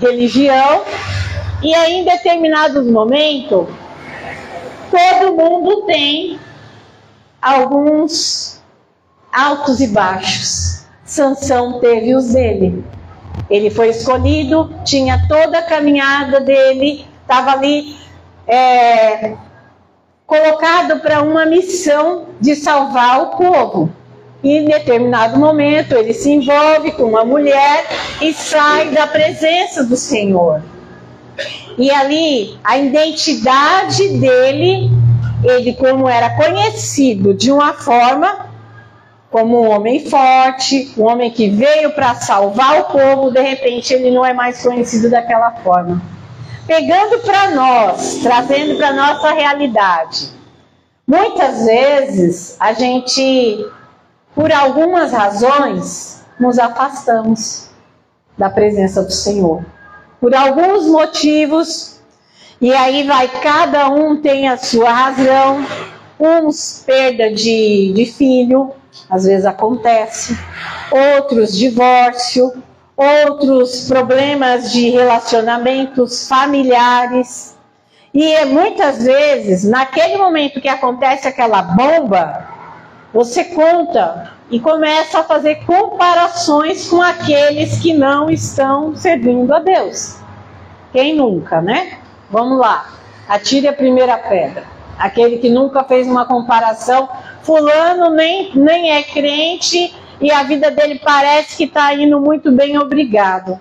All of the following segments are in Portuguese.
religião, e aí em determinados momentos, todo mundo tem alguns altos e baixos. Sansão teve os dele. Ele foi escolhido, tinha toda a caminhada dele, estava ali é, colocado para uma missão de salvar o povo. E em determinado momento ele se envolve com uma mulher e sai da presença do Senhor. E ali a identidade dele, ele como era conhecido de uma forma como um homem forte, um homem que veio para salvar o povo, de repente ele não é mais conhecido daquela forma. Pegando para nós, trazendo para nossa realidade. Muitas vezes a gente, por algumas razões, nos afastamos da presença do Senhor. Por alguns motivos, e aí vai, cada um tem a sua razão, uns perda de, de filho, às vezes acontece, outros divórcio, outros problemas de relacionamentos familiares. E muitas vezes, naquele momento que acontece aquela bomba, você conta e começa a fazer comparações com aqueles que não estão servindo a Deus. Quem nunca, né? Vamos lá, atire a primeira pedra. Aquele que nunca fez uma comparação fulano nem, nem é crente e a vida dele parece que está indo muito bem, obrigado.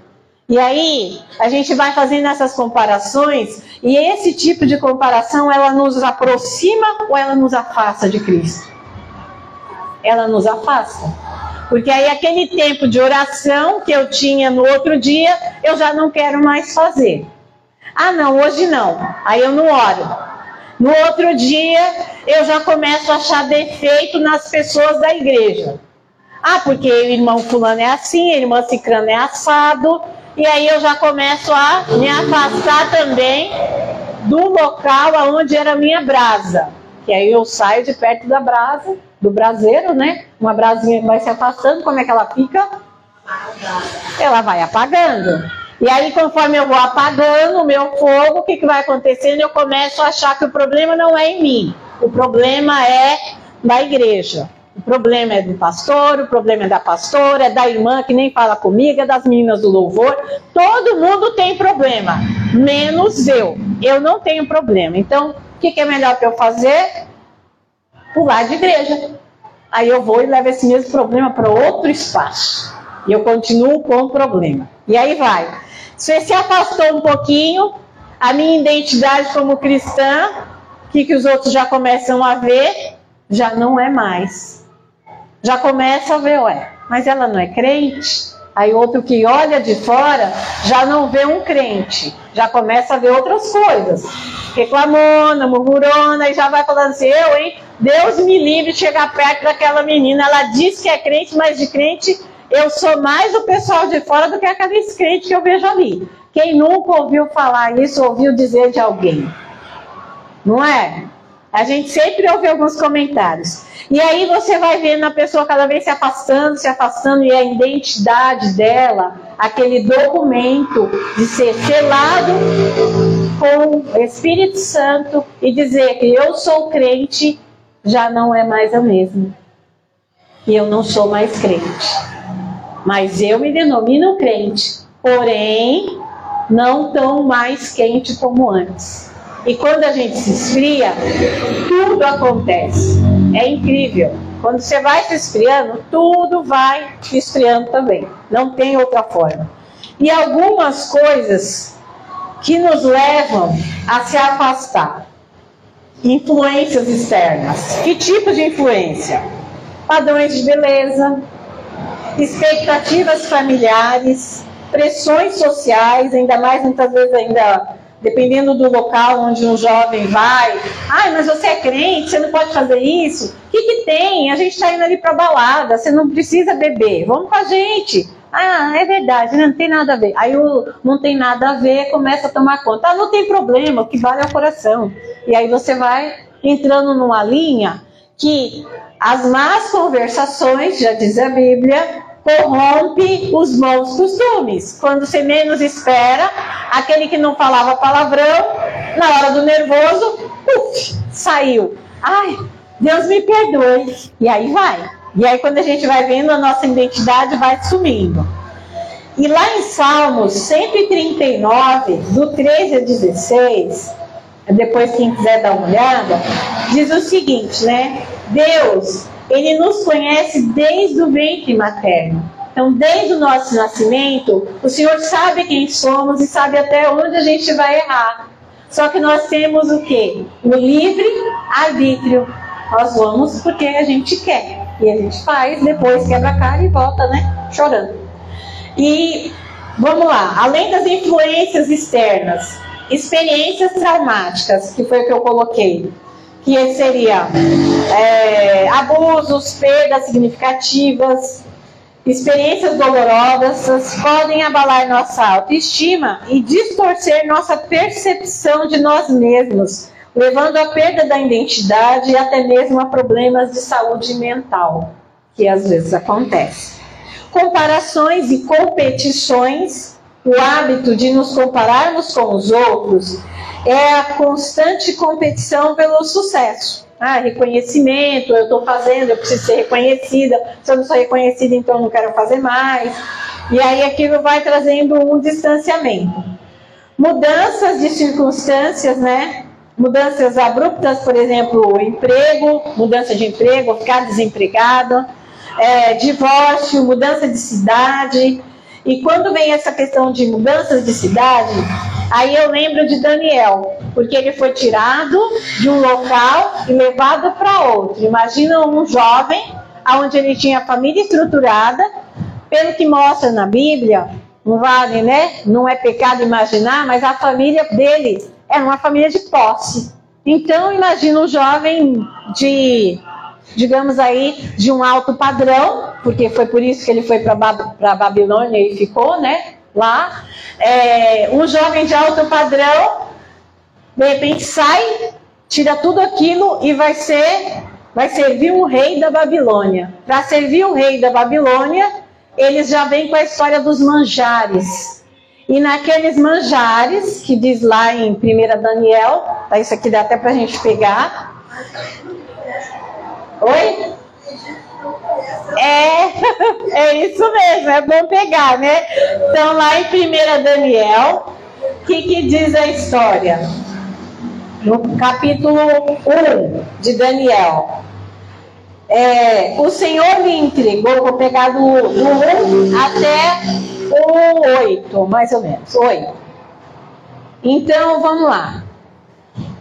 E aí, a gente vai fazendo essas comparações, e esse tipo de comparação, ela nos aproxima ou ela nos afasta de Cristo? Ela nos afasta. Porque aí aquele tempo de oração que eu tinha no outro dia, eu já não quero mais fazer. Ah, não, hoje não. Aí eu não oro. No outro dia, eu já começo a achar defeito nas pessoas da igreja. Ah, porque o irmão fulano é assim, a irmã cicrana é assado. E aí eu já começo a me afastar também do local aonde era a minha brasa. Que aí eu saio de perto da brasa, do braseiro, né? Uma brasinha vai se afastando, como é que ela fica? Ela vai apagando. E aí, conforme eu vou apagando o meu fogo, o que, que vai acontecendo? Eu começo a achar que o problema não é em mim, o problema é da igreja. O problema é do pastor, o problema é da pastora, é da irmã que nem fala comigo, é das meninas do louvor. Todo mundo tem problema, menos eu. Eu não tenho problema. Então, o que, que é melhor para eu fazer? Pular de igreja. Aí eu vou e levo esse mesmo problema para outro espaço. E eu continuo com o problema. E aí vai. Você se afastou um pouquinho, a minha identidade como cristã, que, que os outros já começam a ver, já não é mais. Já começa a ver, ué, mas ela não é crente? Aí outro que olha de fora já não vê um crente, já começa a ver outras coisas. Reclamona, murmurona, e já vai falando assim, eu, hein? Deus me livre de chegar perto daquela menina. Ela diz que é crente, mas de crente eu sou mais o pessoal de fora do que aqueles crentes que eu vejo ali. Quem nunca ouviu falar isso, ouviu dizer de alguém. Não é? A gente sempre ouve alguns comentários. E aí você vai vendo a pessoa cada vez se afastando, se afastando, e a identidade dela, aquele documento de ser selado com o Espírito Santo e dizer que eu sou crente, já não é mais a mesma. E eu não sou mais crente mas eu me denomino crente, porém não tão mais quente como antes. E quando a gente se esfria, tudo acontece. É incrível. Quando você vai se esfriando, tudo vai se esfriando também. Não tem outra forma. E algumas coisas que nos levam a se afastar. Influências externas. Que tipo de influência? Padrões de beleza, expectativas familiares, pressões sociais, ainda mais muitas vezes ainda dependendo do local onde um jovem vai. Ai, mas você é crente, você não pode fazer isso. O que, que tem? A gente está indo ali para balada, você não precisa beber. Vamos com a gente. Ah, é verdade, não tem nada a ver. Aí o não tem nada a ver começa a tomar conta. Ah, não tem problema, o que vale é o coração. E aí você vai entrando numa linha que as más conversações, já diz a Bíblia, corrompe os bons costumes. Quando você menos espera, aquele que não falava palavrão, na hora do nervoso, uf, saiu. Ai, Deus me perdoe. E aí vai. E aí quando a gente vai vendo, a nossa identidade vai sumindo. E lá em Salmos 139, do 13 a 16, depois quem quiser dar uma olhada, diz o seguinte, né? Deus, ele nos conhece desde o ventre materno. Então, desde o nosso nascimento, o Senhor sabe quem somos e sabe até onde a gente vai errar. Só que nós temos o quê? O livre arbítrio. Nós vamos porque a gente quer. E a gente faz, depois quebra a cara e volta, né? Chorando. E vamos lá, além das influências externas, experiências traumáticas, que foi o que eu coloquei, que seria é, abusos, perdas significativas, experiências dolorosas podem abalar nossa autoestima e distorcer nossa percepção de nós mesmos, levando à perda da identidade e até mesmo a problemas de saúde mental, que às vezes acontece. Comparações e competições, o hábito de nos compararmos com os outros é a constante competição pelo sucesso. Ah, reconhecimento, eu estou fazendo, eu preciso ser reconhecida. Se eu não sou reconhecida, então não quero fazer mais. E aí aquilo vai trazendo um distanciamento. Mudanças de circunstâncias, né? Mudanças abruptas, por exemplo, emprego, mudança de emprego, ficar desempregado, é, divórcio, mudança de cidade. E quando vem essa questão de mudanças de cidade, Aí eu lembro de Daniel, porque ele foi tirado de um local e levado para outro. Imagina um jovem, onde ele tinha a família estruturada, pelo que mostra na Bíblia, não vale, né? Não é pecado imaginar, mas a família dele era uma família de posse. Então, imagina um jovem de, digamos aí, de um alto padrão, porque foi por isso que ele foi para Babilônia e ficou, né? lá, é, um jovem de alto padrão, de repente sai, tira tudo aquilo e vai ser, vai servir o rei da Babilônia. Para servir o rei da Babilônia, eles já vêm com a história dos manjares. E naqueles manjares, que diz lá em 1 Daniel, tá, isso aqui dá até para a gente pegar. Oi? É, é isso mesmo, é bom pegar, né? Então, lá em 1 Daniel, o que, que diz a história? No capítulo 1 de Daniel. É, o Senhor me entregou, vou pegar do, do 1 até o 8, mais ou menos, 8. Então, vamos lá.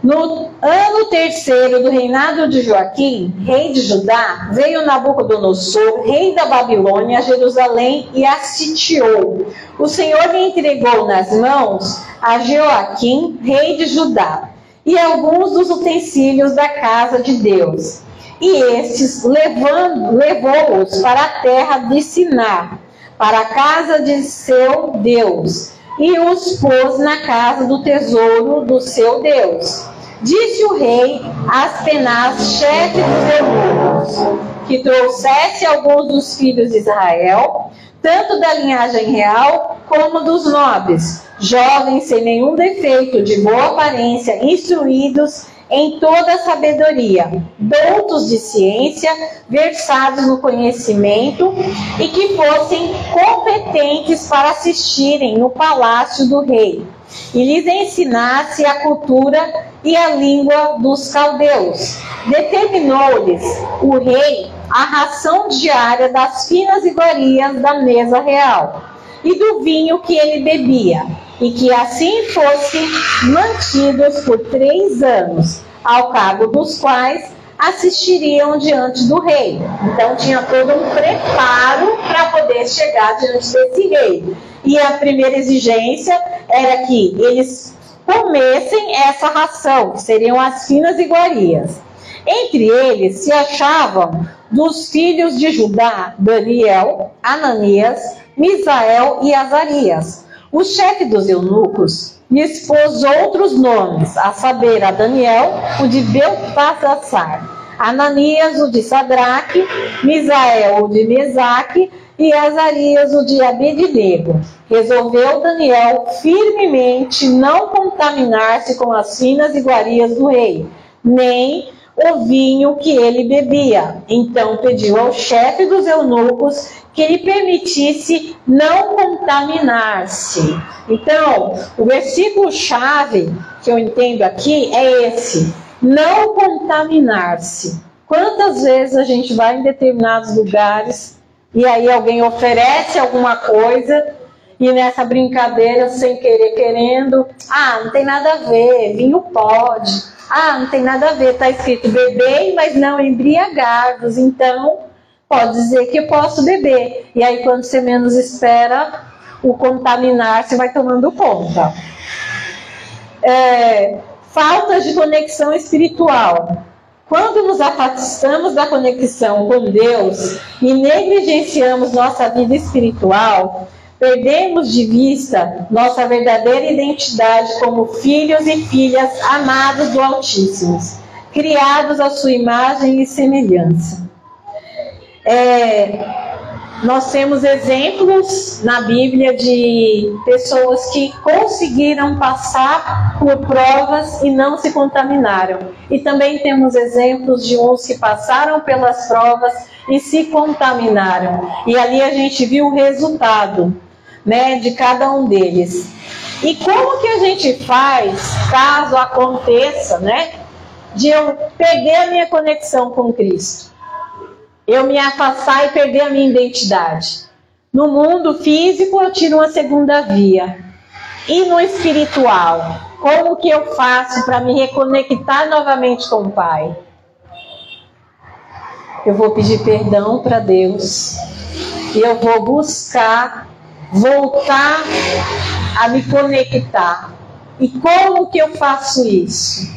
No ano terceiro do reinado de Joaquim, rei de Judá, veio Nabucodonosor, rei da Babilônia, a Jerusalém e a sitiou. O Senhor lhe entregou nas mãos a Joaquim, rei de Judá, e alguns dos utensílios da casa de Deus. E estes levou-os para a terra de Siná, para a casa de seu Deus, e os pôs na casa do tesouro do seu Deus. Disse o rei a Aspenaz, chefe dos eunucos, que trouxesse alguns dos filhos de Israel, tanto da linhagem real como dos nobres, jovens sem nenhum defeito, de boa aparência, instruídos em toda a sabedoria, doutos de ciência, versados no conhecimento e que fossem competentes para assistirem no palácio do rei e lhes ensinasse a cultura e a língua dos caldeus. Determinou-lhes o rei a ração diária das finas iguarias da mesa real e do vinho que ele bebia, e que assim fossem mantidos por três anos, ao cabo dos quais assistiriam diante do rei. Então tinha todo um preparo para poder chegar diante desse rei. E a primeira exigência era que eles comessem essa ração, que seriam as finas iguarias. Entre eles se achavam dos filhos de Judá, Daniel, Ananias, Misael e Azarias. O chefe dos eunucos lhe expôs outros nomes, a saber, a Daniel, o de Beltasassar, Ananias, o de Sadraque, Misael, o de Mesaque, e Azarias, o de Abednego. Resolveu Daniel firmemente não contaminar-se com as finas iguarias do rei, nem o vinho que ele bebia. Então pediu ao chefe dos eunucos que lhe permitisse não contaminar-se. Então, o versículo chave que eu entendo aqui é esse: não contaminar-se. Quantas vezes a gente vai em determinados lugares e aí alguém oferece alguma coisa e nessa brincadeira, sem querer, querendo, ah, não tem nada a ver, vinho pode. Ah, não tem nada a ver, está escrito beber, mas não embriagados. Então, pode dizer que eu posso beber. E aí, quando você menos espera, o contaminar se vai tomando conta. É, falta de conexão espiritual. Quando nos afastamos da conexão com Deus e negligenciamos nossa vida espiritual, perdemos de vista nossa verdadeira identidade como filhos e filhas amados do Altíssimo, criados à sua imagem e semelhança. É, nós temos exemplos na Bíblia de pessoas que conseguiram passar por provas e não se contaminaram. E também temos exemplos de uns que passaram pelas provas e se contaminaram. E ali a gente viu o resultado, né, de cada um deles. E como que a gente faz caso aconteça, né, de eu perder a minha conexão com Cristo? eu me afastar e perder a minha identidade. No mundo físico, eu tiro uma segunda via. E no espiritual, como que eu faço para me reconectar novamente com o Pai? Eu vou pedir perdão para Deus e eu vou buscar voltar a me conectar. E como que eu faço isso?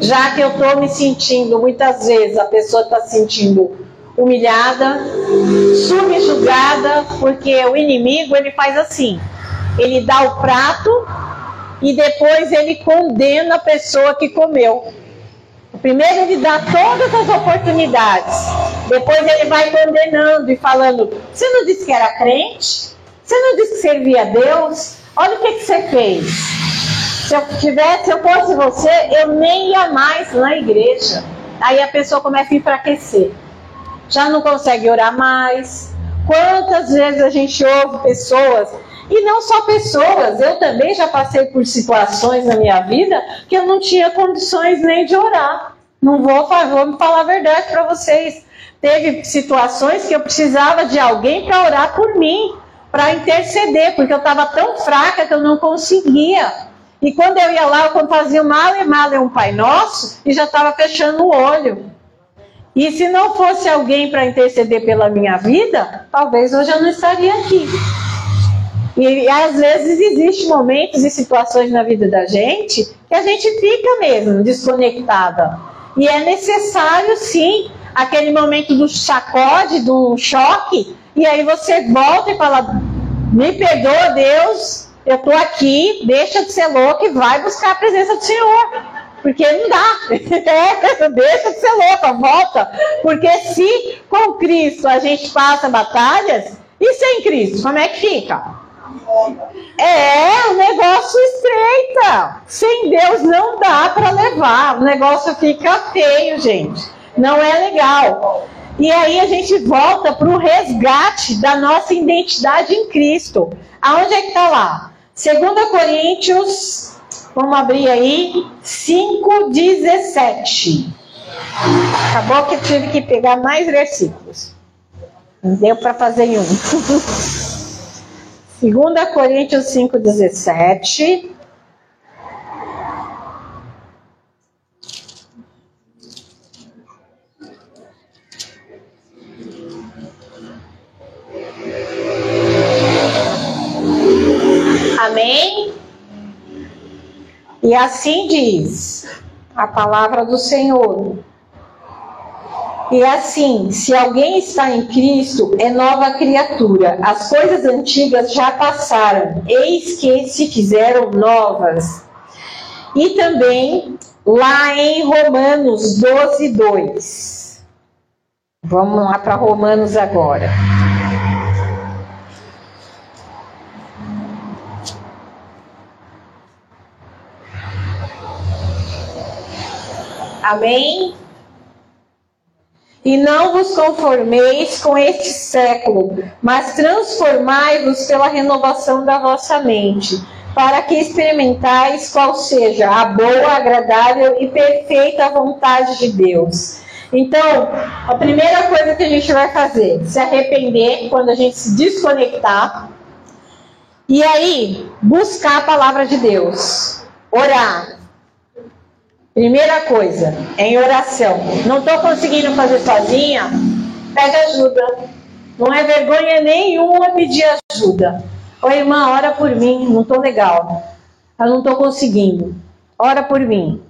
Já que eu estou me sentindo, muitas vezes a pessoa está sentindo humilhada, subjugada, porque o inimigo ele faz assim: ele dá o prato e depois ele condena a pessoa que comeu. Primeiro ele dá todas as oportunidades, depois ele vai condenando e falando: você não disse que era crente? Você não disse que servia a Deus? Olha o que, que você fez. Se eu tivesse, se eu fosse você, eu nem ia mais na igreja. Aí a pessoa começa a enfraquecer já não consegue orar mais. Quantas vezes a gente ouve pessoas, e não só pessoas, eu também já passei por situações na minha vida que eu não tinha condições nem de orar. Não vou, vou falar a verdade para vocês. Teve situações que eu precisava de alguém para orar por mim, para interceder, porque eu estava tão fraca que eu não conseguia. E quando eu ia lá, eu fazia e mal é um Pai Nosso e já estava fechando o olho. E se não fosse alguém para interceder pela minha vida, talvez hoje eu não estaria aqui. E, e às vezes existem momentos e situações na vida da gente que a gente fica mesmo desconectada. E é necessário, sim, aquele momento do sacode, do choque, e aí você volta e fala: Me perdoa, Deus, eu estou aqui, deixa de ser louco e vai buscar a presença do Senhor. Porque não dá. É, deixa de ser louca, volta. Porque se com Cristo a gente passa batalhas, e sem Cristo, como é que fica? É, o negócio estreita. Sem Deus não dá para levar. O negócio fica feio, gente. Não é legal. E aí a gente volta para o resgate da nossa identidade em Cristo. Aonde é que está lá? 2 Coríntios Vamos abrir aí 5,17. Acabou que eu tive que pegar mais versículos. Não deu para fazer em um. 2 Coríntios 5,17. E assim diz a palavra do Senhor. E assim, se alguém está em Cristo, é nova criatura. As coisas antigas já passaram, eis que se fizeram novas. E também lá em Romanos 12, 2. Vamos lá para Romanos agora. Amém? E não vos conformeis com este século, mas transformai-vos pela renovação da vossa mente, para que experimentais qual seja a boa, agradável e perfeita vontade de Deus. Então, a primeira coisa que a gente vai fazer, se arrepender quando a gente se desconectar. E aí, buscar a palavra de Deus. Orar. Primeira coisa, em oração. Não estou conseguindo fazer sozinha? Pega ajuda. Não é vergonha nenhuma pedir ajuda. Ô irmã, ora por mim, não estou legal. Eu não estou conseguindo. Ora por mim.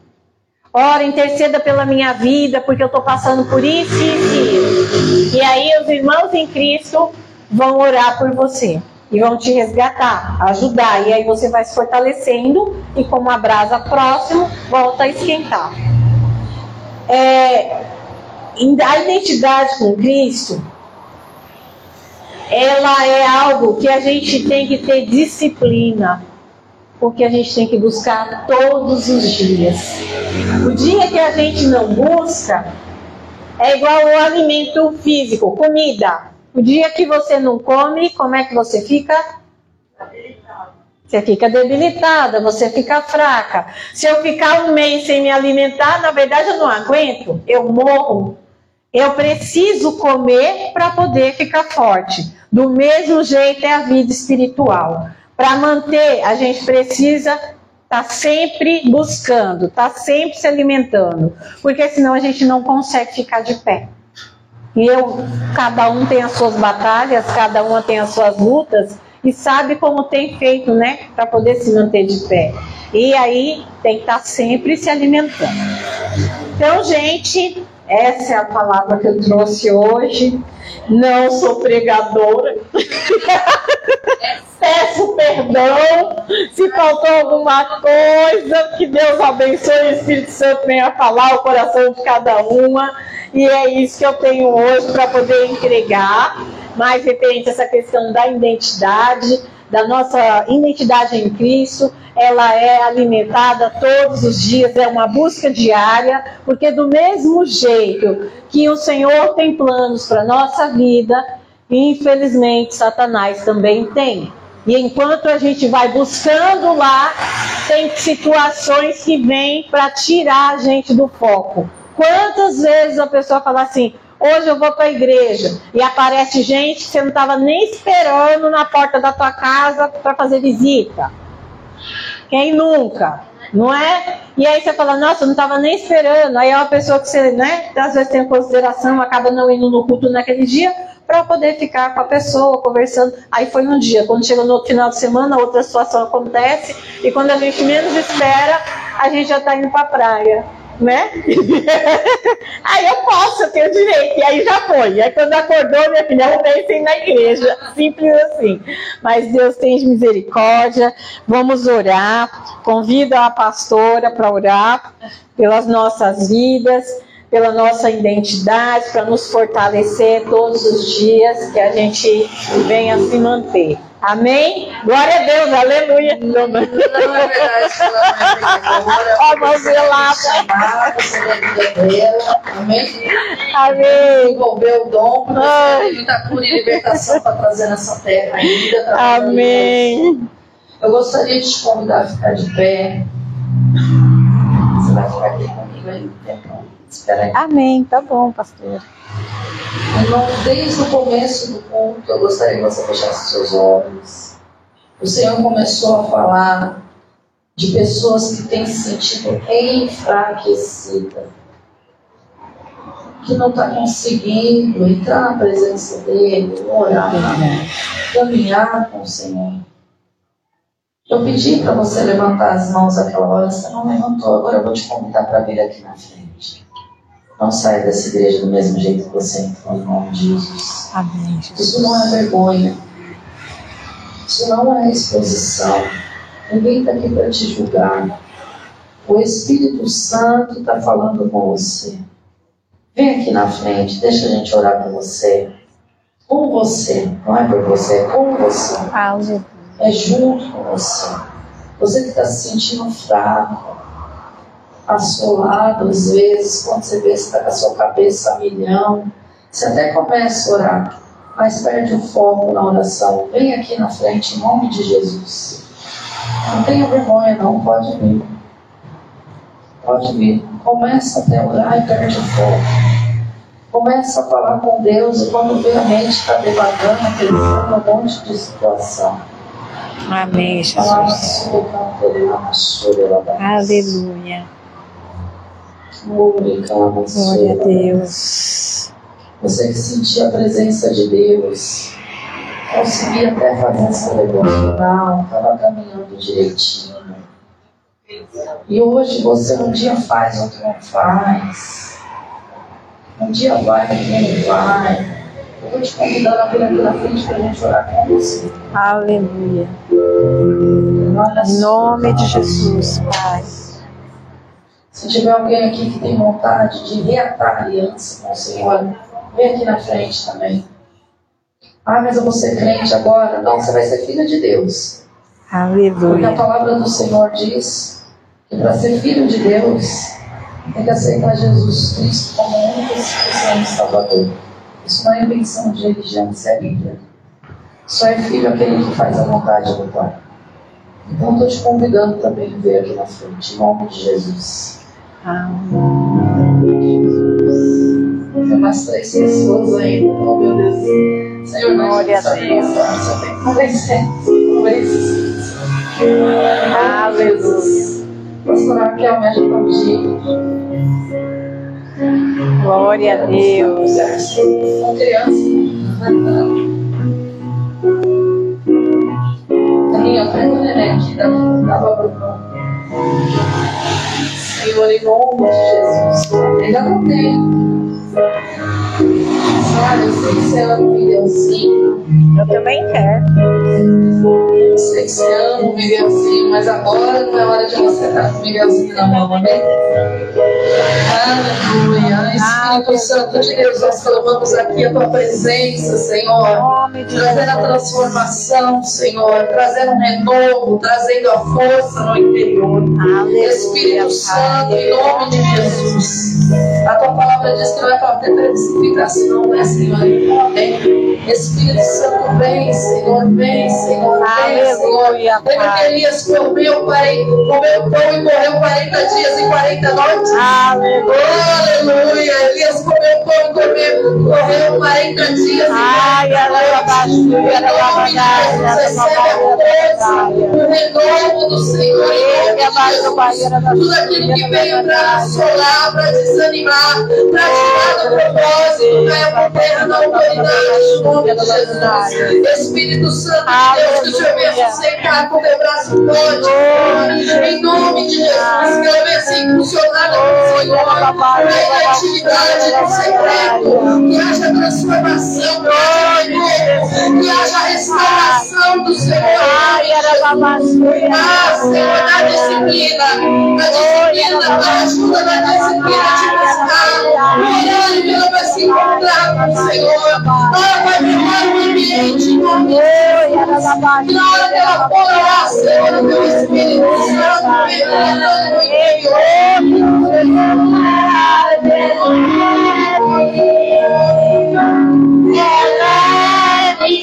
Ora, interceda pela minha vida, porque eu estou passando por isso, isso e isso. E aí os irmãos em Cristo vão orar por você e vão te resgatar, ajudar. E aí você vai se fortalecendo e como a brasa próximo, volta a esquentar. É, a identidade com Cristo, ela é algo que a gente tem que ter disciplina, porque a gente tem que buscar todos os dias. O dia que a gente não busca é igual o alimento físico, comida. O dia que você não come, como é que você fica? Você fica debilitada, você fica fraca. Se eu ficar um mês sem me alimentar, na verdade eu não aguento, eu morro. Eu preciso comer para poder ficar forte. Do mesmo jeito é a vida espiritual. Para manter, a gente precisa estar tá sempre buscando, estar tá sempre se alimentando, porque senão a gente não consegue ficar de pé. E eu, cada um tem as suas batalhas, cada uma tem as suas lutas e sabe como tem feito, né, para poder se manter de pé. E aí tem que estar tá sempre se alimentando. Então, gente, essa é a palavra que eu trouxe hoje. Não sou pregadora. Peço perdão se faltou alguma coisa. Que Deus abençoe o Espírito Santo venha falar o coração de cada uma. E é isso que eu tenho hoje para poder entregar. Mais referente essa questão da identidade, da nossa identidade em Cristo, ela é alimentada todos os dias, é uma busca diária, porque do mesmo jeito que o Senhor tem planos para nossa vida, infelizmente Satanás também tem. E enquanto a gente vai buscando lá, tem situações que vêm para tirar a gente do foco. Quantas vezes a pessoa fala assim: hoje eu vou para a igreja e aparece gente que você não estava nem esperando na porta da tua casa para fazer visita? Quem nunca? Não é? E aí você fala, nossa, eu não estava nem esperando. Aí é uma pessoa que você, né, às vezes tem consideração, acaba não indo no culto naquele dia, para poder ficar com a pessoa, conversando. Aí foi um dia, quando chega no final de semana, outra situação acontece, e quando a gente menos espera, a gente já está indo para a praia né? aí eu posso, eu tenho direito. E aí já foi. Aí quando acordou, minha filha, eu pensei na igreja. Simples assim. Mas Deus tem misericórdia. Vamos orar. Convido a pastora para orar pelas nossas vidas pela nossa identidade, para nos fortalecer todos os dias, que a gente venha se manter. Amém? Glória a Deus, aleluia. Não, não é verdade. Ó, vamos ver lá. Amém? Amém. Desenvolver o dom, porque muita cura e libertação para trazer nessa terra ainda. Amém. Eu gostaria de te convidar a ficar de pé. Você vai ficar aqui comigo aí um tempo. Espera. Amém, tá bom, pastor. Irmão, desde o começo do culto, eu gostaria que você fechasse seus olhos. O Senhor começou a falar de pessoas que têm se sentido enfraquecidas, que não está conseguindo entrar na presença dele, orar, caminhar com o Senhor. Eu pedi para você levantar as mãos aquela hora, você não levantou, agora eu vou te convidar para vir aqui na frente. Não saia dessa igreja do mesmo jeito que você entrou, em nome de Jesus. Amém, Jesus. Isso não é vergonha. Isso não é exposição. Ninguém está aqui para te julgar. O Espírito Santo está falando com você. Vem aqui na frente, deixa a gente orar por você. Com você, não é por você, é com você. É junto com você. Você que está se sentindo fraco, assolado, às vezes, quando você vê que está com a sua cabeça a milhão, você até começa a orar, mas perde o foco na oração. Vem aqui na frente, em nome de Jesus. Não tenha vergonha, não, pode vir. Pode vir. Começa até a orar e perde o foco. Começa a falar com Deus e quando vê a mente está devagando, pensando um monte de situação. Amém, Jesus. Aleluia. Glória a Deus. Você que sentia a presença de Deus, conseguia até fazer essa devocional, estava caminhando direitinho. E hoje você um dia faz, outro não faz. Um dia vai, outro não vai. Eu estou te convidando a vir aqui na frente para a gente orar com você. Aleluia. Em nome de Jesus, Pai. Se tiver alguém aqui que tem vontade de reatar a aliança com o Senhor, vem aqui na frente também. Ah, mas eu vou ser crente agora. Não, você vai ser filha de Deus. Aleluia. Porque a palavra do Senhor diz que para ser filho de Deus, tem que aceitar Jesus Cristo como único e Salvador. Isso não é invenção de religião, isso é Bíblia. Só é filho aquele que faz a vontade do Pai. Então estou te convidando também a aqui na frente, em nome de Jesus. Amém. Tem mais três pessoas ainda. Oh meu Deus. Senhor, glória a Deus. Só tem três. Aleluia. Pastor Raquel, me ajuda contigo. Glória a Deus. Uma criança. Aí, ó, pega o neném aqui da Bruno. Senhor, em nome de Jesus. Ainda não tem. Sabe, eu sei que você ama o Miguelzinho. Eu também quero. Eu sei que você ama o Miguelzinho, mas agora não é hora de você estar com o Miguelzinho na mão, amém? Aleluia. Espírito Santo de Deus, nós clamamos aqui a tua presença, Senhor. Trazendo a transformação, Senhor. Trazendo um renovo, trazendo a força no interior. Espírito Santo, em nome de Jesus. A tua palavra diz que não é para ter precipitação, né, Senhor? Amém. Espírito Santo, vem, Senhor, vem, Senhor, vem, Senhor. Lembra que Elias comeu, comeu pão e morreu 40 dias e 40 noites? Aleluia. Elias comeu pão e comeu, morreu 40 dias e 40 noites. O renovo do Senhor. Em tudo aquilo que veio para assolar, para desanimar, para tirar do propósito, por terra na nome de Jesus. Espírito Santo de Deus, que o Senhor venha sustentar com teu braço forte, em nome de Jesus, que ela venha impulsionada pelo Senhor, na identidade do secreto, que haja transformação, renovo, que haja restauração do Senhor. Ah, Senhor, na disciplina, na disciplina, na ajuda na disciplina de buscar, orando que ela vai se encontrar com o Senhor. Ela vai virar o ambiente, em nome de Jesus. Na hora que ela for orar, Senhor, o teu Espírito Santo penetrando no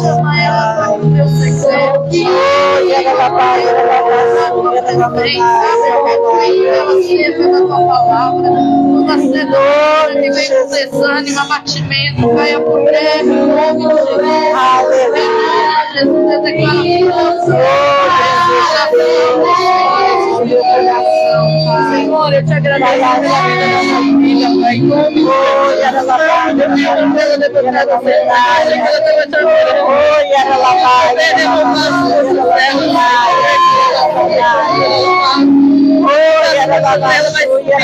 Chama ela para o meu secreto pela bênção, pela ciência da tua palavra. Toda sedona que vem com desânimo, abatimento, caia por terra em nome de Jesus. Em nome de Jesus, eu declaro força, Senhor, eu te agradeço pela vida da nossa filha, Pai. Oi, ela vai, pela deputada Fernanda, pela deputada Oi, ela vai, ela vai, Oi, ela vai, ela vai, aleluia.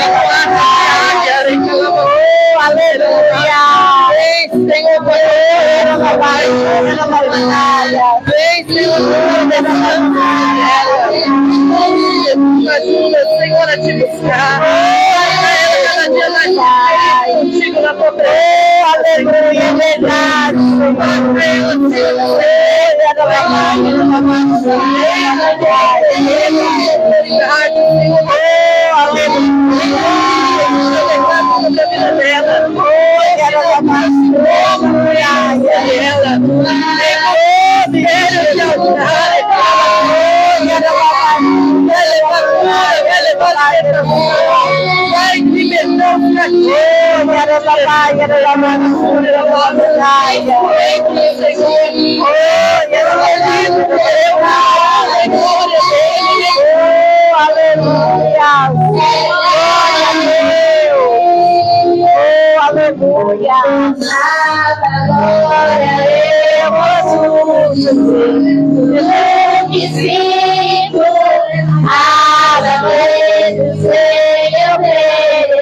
Vem, Senhor, ela vai, ela vai, Vem, Senhor, ela vai, ajuda, Senhor, a te buscar. Vai cada dia mais contigo na tua presença. Aleluia, é verdade. Senhor, Vai sinto. Nada posso dizer.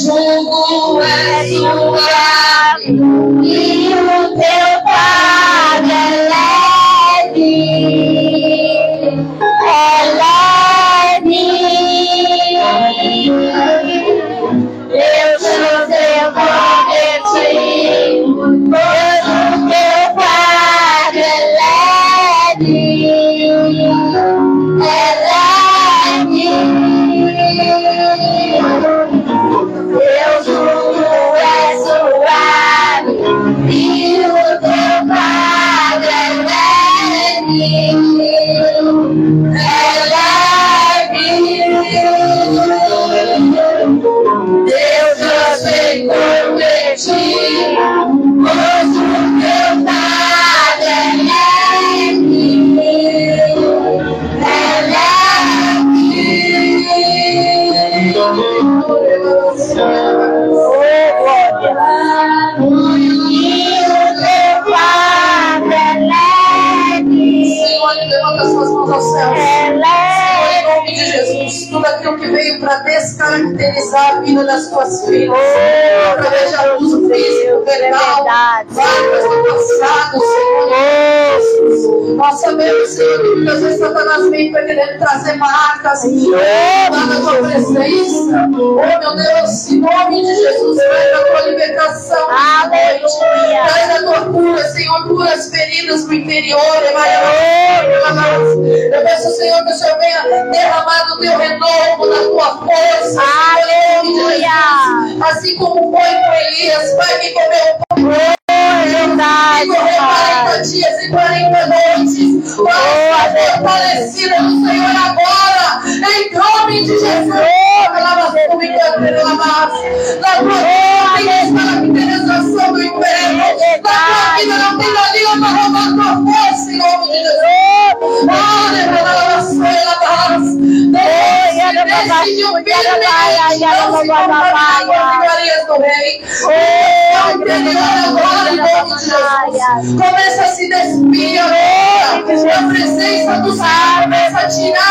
Jugo é suave levanta suas mãos ao céu. De Jesus, tudo aquilo que veio para descaracterizar a vida das tuas filhas, Oh, através de abuso físico, verbal, verdade. marcas do passado, Senhor Jesus. Nós sabemos, Senhor, que muitas vezes Satanás vem para querer trazer marcas lá na tua presença. Oh, meu Deus, em nome de Jesus, traz a tua libertação. Aleluia. Traz a tua cura, Senhor, cura as feridas no interior. Eu peço, Senhor, que o Senhor venha derramar do teu renovo, da tua força. Jesus. Assim como foi com Elias, Pai, que comeu É verdade, e correu Pai. 40 dias e 40 noites. Pai, fortalecida no Senhor agora, em nome de Jesus. Pela. Na tua vida tem caracterização do inferno. Tua vida não tem galinha para roubar tua força, em nome de Jesus. Olha, pela pela Começa a se despir agora. A presença do Senhor começa a tirar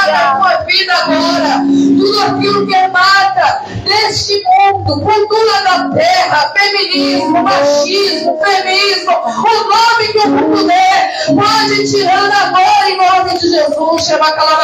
aquilo que mata deste mundo, cultura da terra, feminismo, machismo, feminismo, o nome que o dê, pode ir tirando agora em nome de Jesus. Chama aquela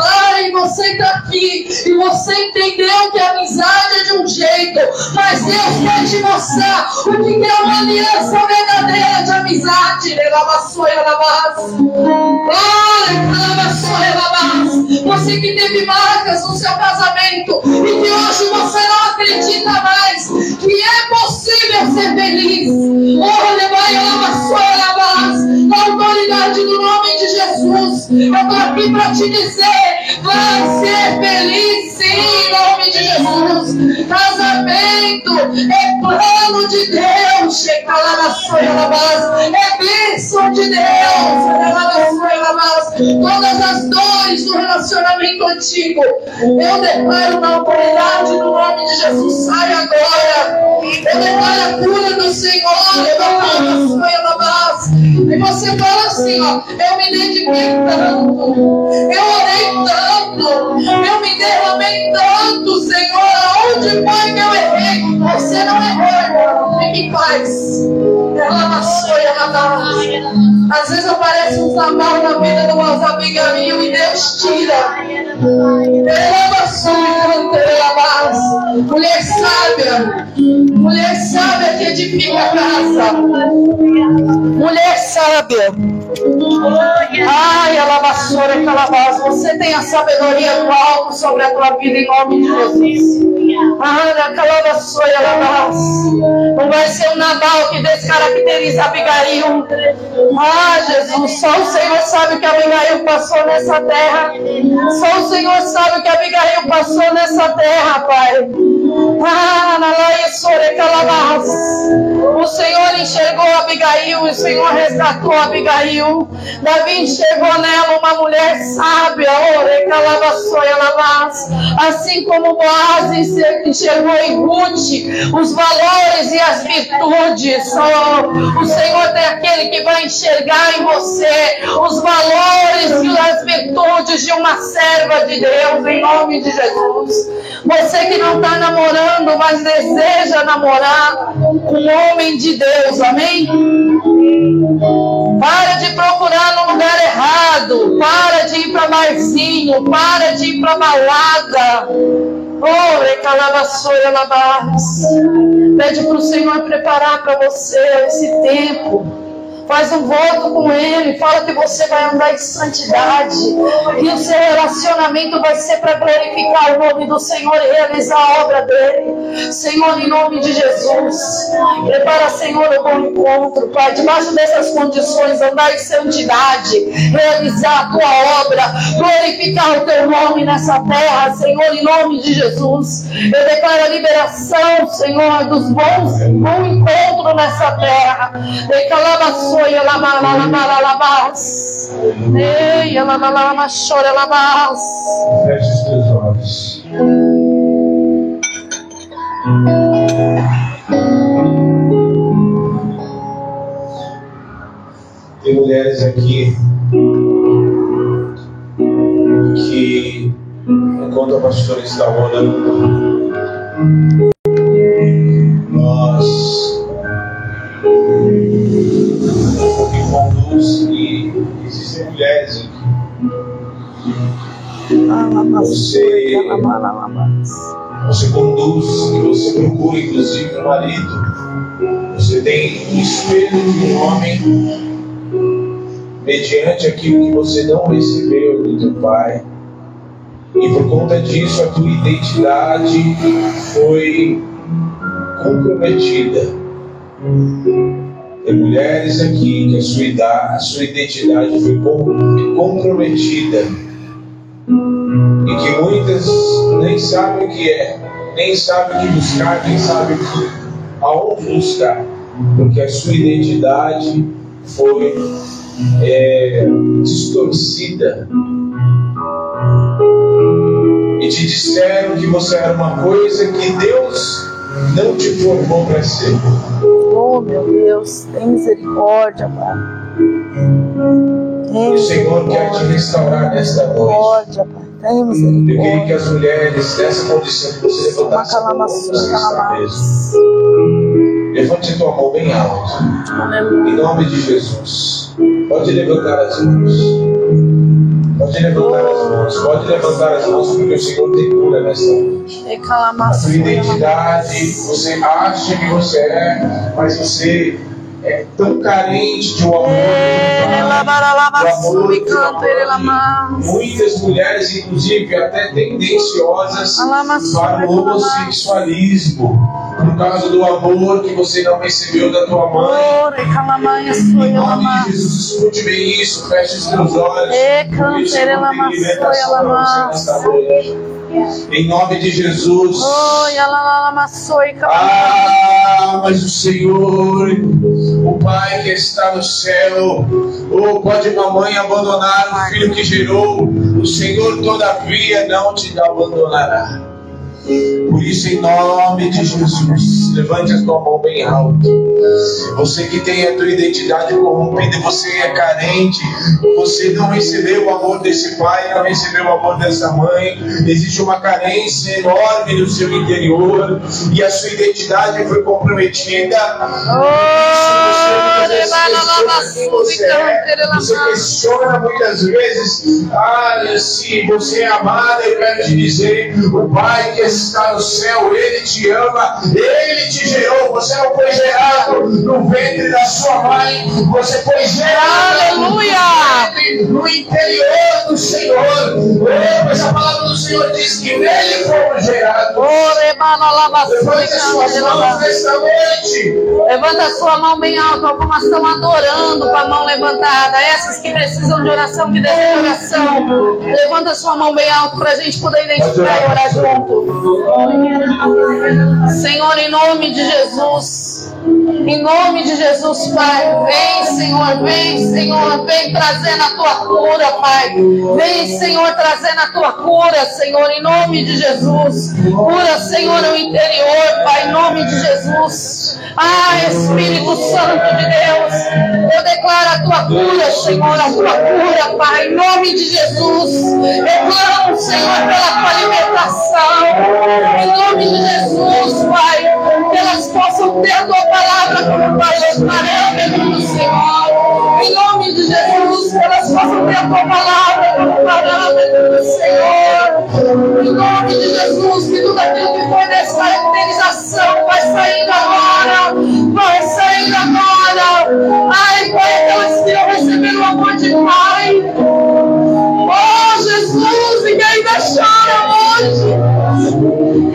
Ai, você está aqui e você entendeu que a amizade é de um jeito, mas Deus quer te mostrar o que é uma aliança verdadeira de amizade. Relavaçoia lavas. Olha, relavaçoia lavas. Você que teve pragas no seu casamento e que hoje você não acredita mais que é possível ser feliz. Olha, vai, na autoridade do nome de Jesus. Eu estou aqui para te dizer, vai ser feliz sim, em nome de Jesus. Casamento é plano de Deus, chega lá na sua base, é bênção de Deus, todas as dores do relacionamento antigo eu declaro na autoridade do nome de Jesus. Sai agora. Eu declaro a cura do Senhor. E você fala assim, ó, eu me dediquei tanto, eu orei tanto, eu me derramei tanto, Senhor, aonde foi que um trabalho na vida do nosso amigaminho e Deus tira. Mulher sábia, mulher sábia que edifica a casa. Mulher sábia. Ai, alabaçora, calabás. Você tem a sabedoria do alto sobre a tua vida em nome de Jesus. Ai, calabassoia, alabás. Não vai ser o Nabal que descaracteriza Abigail. Ah, Jesus, só o Senhor sabe o que Abigail passou nessa terra. Só o Senhor sabe o que Abigail passou nessa terra, Pai. Ah, o Senhor enxergou Abigail, o Senhor resgatou Abigail. Davi enxergou nela uma mulher sábia, assim como Boaz enxergou em Ruth os valores e as virtudes. Oh, o Senhor é aquele que vai enxergar em você os valores e as virtudes de uma serva de Deus, em nome de Jesus. Você que não está namorando, mas deseja namorar com um homem de Deus, amém? Para de procurar no lugar errado, para de ir para barzinho, para de ir para balada. Oh, recalavaçoia lavas. Pede para o Senhor preparar para você esse tempo Faz um voto com Ele. Fala que você vai andar em santidade. Que o seu relacionamento vai ser para glorificar o nome do Senhor e realizar a obra dele. Senhor, em nome de Jesus. Prepara, Senhor, o bom encontro, Pai. Debaixo dessas condições, andar em santidade. Realizar a tua obra. Glorificar o teu nome nessa terra, Senhor, em nome de Jesus. Eu declaro a liberação, Senhor, dos bons, bom encontro nessa terra. Declama foi ela mala mala labas. Ei. Feche os teus olhos. Tem mulheres aqui que, enquanto a pastora está orando, nós conduz e existem mulheres aqui. Você, você conduz você procura, inclusive, um marido. Você tem um espelho de um homem mediante aquilo que você não recebeu do teu pai. E por conta disso, a tua identidade foi comprometida. Tem mulheres aqui que a sua, idade, a sua identidade foi comprometida e que muitas nem sabem o que é, nem sabem o que buscar, nem sabem aonde buscar, porque a sua identidade foi é, distorcida. E te disseram que você era uma coisa que Deus não te formou para ser. Oh, meu Deus, tem misericórdia, Pai. Tem o Senhor quer te restaurar nesta noite. Pai. Tem misericórdia. Eu queria que as mulheres dessa condição que você levantasse a mão Levante tua mão bem alto. Em nome de Jesus. Pode levantar as mãos. Pode levantar as mãos, pode levantar as mãos, porque o Senhor tem cura nessa noite. A sua identidade, você acha que você é, mas você é tão carente de um amor. Um amor muitas mulheres, inclusive, até tendenciosas para o homossexualismo, por causa do amor que você não recebeu da tua mãe. Em nome de Jesus, escute bem isso, feche os teus olhos. Isso é libertação para você nesta noite. Em nome de Jesus. Ah, mas o Senhor, o Pai que está no céu, ou pode uma mãe abandonar o filho que gerou, o Senhor todavia não te abandonará. Por isso, em nome de Jesus, levante a tua mão bem alto. Você que tem a tua identidade corrompida, você é carente, você não recebeu o amor desse pai, não recebeu o amor dessa mãe. Existe uma carência enorme no seu interior e a sua identidade foi comprometida. Oh, você, você, é. você questiona muitas vezes ah, se você é amada. Eu quero te dizer: o pai que está no céu, ele te ama, ele te gerou. Você não foi gerado no ventre da sua mãe, você foi gerado Aleluia! no interior do Senhor. Oh, mas a palavra do Senhor diz que nele fomos gerados. Levante as suas mãos nesta noite. Levanta a sua mão bem alta. Algumas estão adorando com a mão levantada. Essas que precisam de oração, que desejam de oração. Levanta a sua mão bem alta para a gente poder identificar e orar junto. Senhor, em nome de Jesus. Em nome de Jesus, Pai. Vem, Senhor, vem, Senhor, vem trazendo a tua cura, Pai. Vem, Senhor, trazendo a tua cura, Senhor, em nome de Jesus. Cura, Senhor, o interior, Pai, em nome de Jesus. Ah, Espírito Santo de Deus, eu declaro a tua cura, Senhor, a tua cura, Pai, em nome de Jesus. Eu clamo, Senhor, pela tua libertação, em nome de Jesus, Pai, que elas possam ter a tua palavra como parâmetro do Senhor, em nome de Jesus, que elas possam ter a tua palavra como parâmetro do Senhor, nome de Jesus, que tudo aquilo que foi descaracterização vai saindo agora, vai saindo agora. Ai, Pai, aquelas que não receberam o amor de Pai. Oh, Jesus, ninguém ainda chora hoje.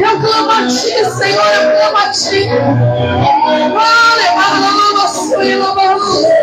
Eu clamo a Ti, Senhor, eu clamo a Ti. Vale, vale, Ah,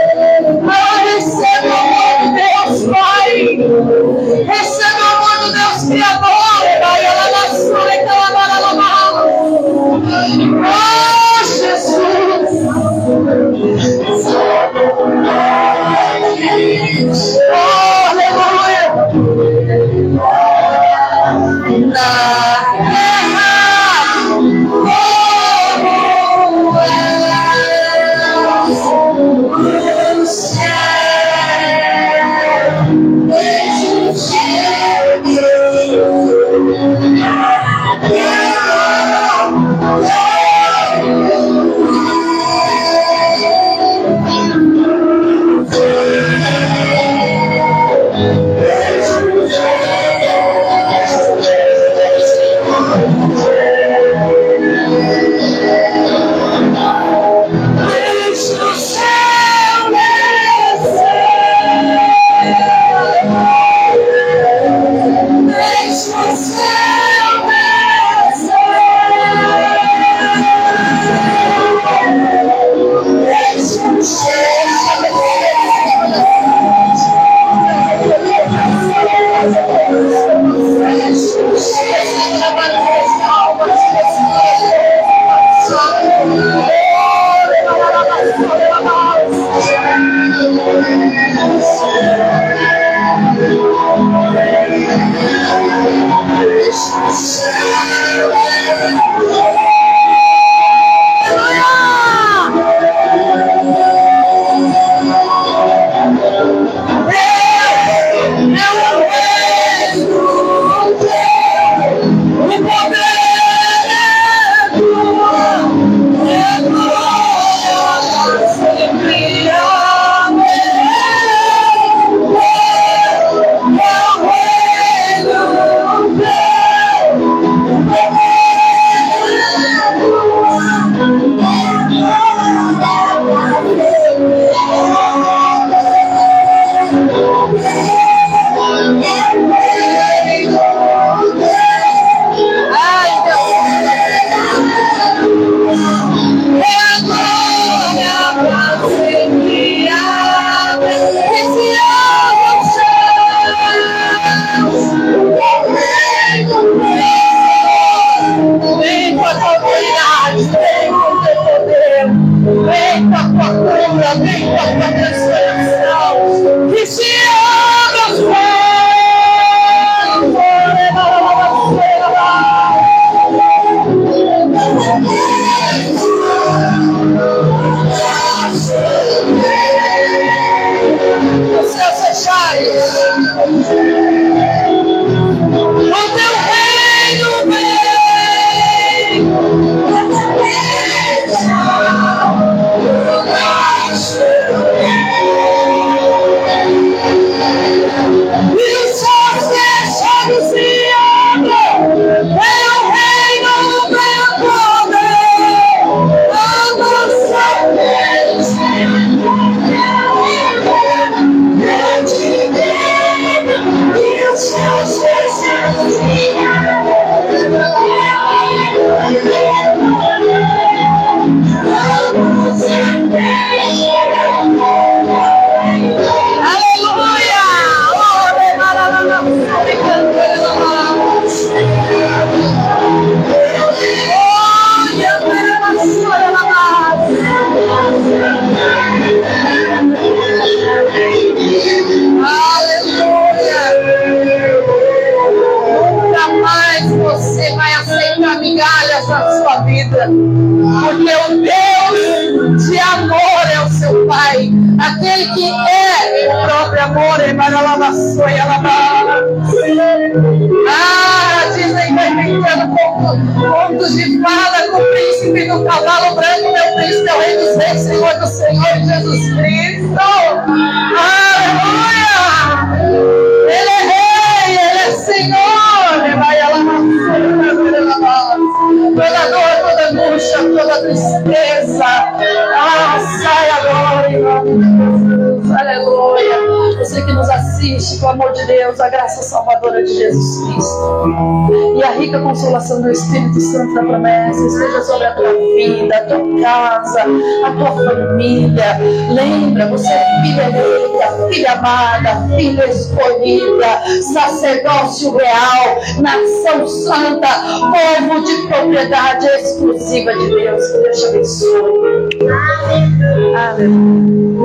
de Deus, a graça salvadora de Jesus Cristo e a rica consolação do Espírito Santo da promessa esteja sobre a tua vida, a tua casa, a tua família. Lembra, você é filha eleita, filha amada, filha escolhida, sacerdócio real, nação santa, povo de propriedade exclusiva de Deus. Que Deus te abençoe. Amém. Aleluia.